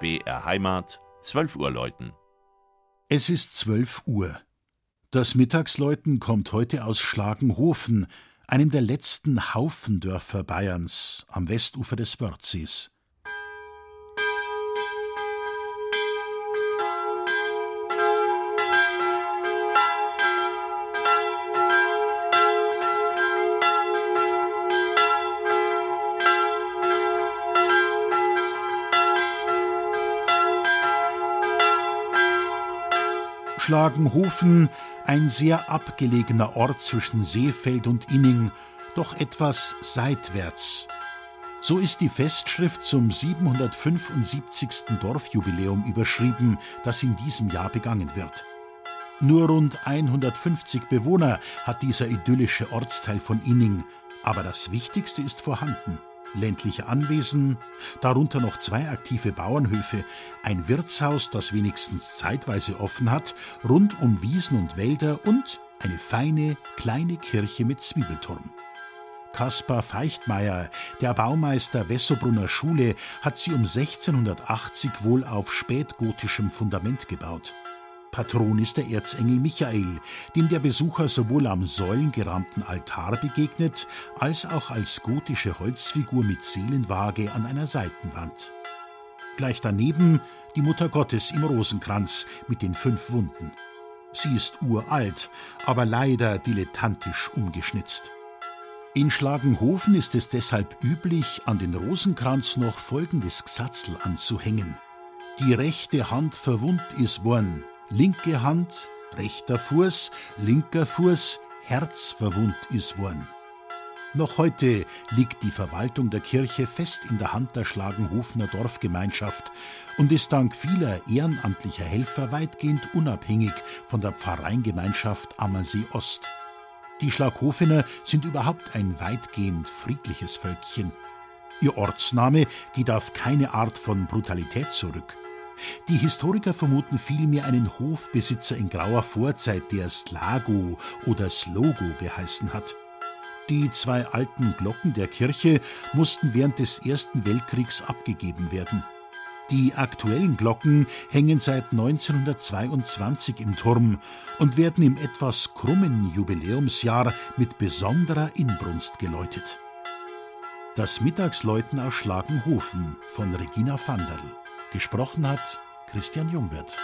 BR Heimat, 12 Uhr läuten. Es ist 12 Uhr. Das Mittagsläuten kommt heute aus Schlagenhofen, einem der letzten Haufendörfer Bayerns am Westufer des Wörthsees. Schlagenhofen, ein sehr abgelegener Ort zwischen Seefeld und Inning, doch etwas seitwärts. So ist die Festschrift zum 775. Dorfjubiläum überschrieben, das in diesem Jahr begangen wird. Nur rund 150 Bewohner hat dieser idyllische Ortsteil von Inning, aber das Wichtigste ist vorhanden ländliche Anwesen, darunter noch zwei aktive Bauernhöfe, ein Wirtshaus, das wenigstens zeitweise offen hat, rund um Wiesen und Wälder und eine feine, kleine Kirche mit Zwiebelturm. Kaspar Feichtmeier, der Baumeister Wessobrunner Schule, hat sie um 1680 wohl auf spätgotischem Fundament gebaut. Patron ist der Erzengel Michael, dem der Besucher sowohl am säulengerahmten Altar begegnet, als auch als gotische Holzfigur mit Seelenwaage an einer Seitenwand. Gleich daneben die Mutter Gottes im Rosenkranz mit den fünf Wunden. Sie ist uralt, aber leider dilettantisch umgeschnitzt. In Schlagenhofen ist es deshalb üblich, an den Rosenkranz noch folgendes Gsatzel anzuhängen. Die rechte Hand verwund is worn, linke Hand, rechter Fuß, linker Fuß, Herz verwund is worn. Noch heute liegt die Verwaltung der Kirche fest in der Hand der Schlagenhofener Dorfgemeinschaft und ist dank vieler ehrenamtlicher Helfer weitgehend unabhängig von der Pfarreingemeinschaft Ammersee Ost. Die Schlaghofener sind überhaupt ein weitgehend friedliches Völkchen. Ihr Ortsname geht auf keine Art von Brutalität zurück. Die Historiker vermuten vielmehr einen Hofbesitzer in grauer Vorzeit, der Slago oder Slogo geheißen hat. Die zwei alten Glocken der Kirche mussten während des Ersten Weltkriegs abgegeben werden. Die aktuellen Glocken hängen seit 1922 im Turm und werden im etwas krummen Jubiläumsjahr mit besonderer Inbrunst geläutet. Das Mittagsläuten aus Schlagenhofen von Regina Vanderl. Gesprochen hat Christian Jungwirth.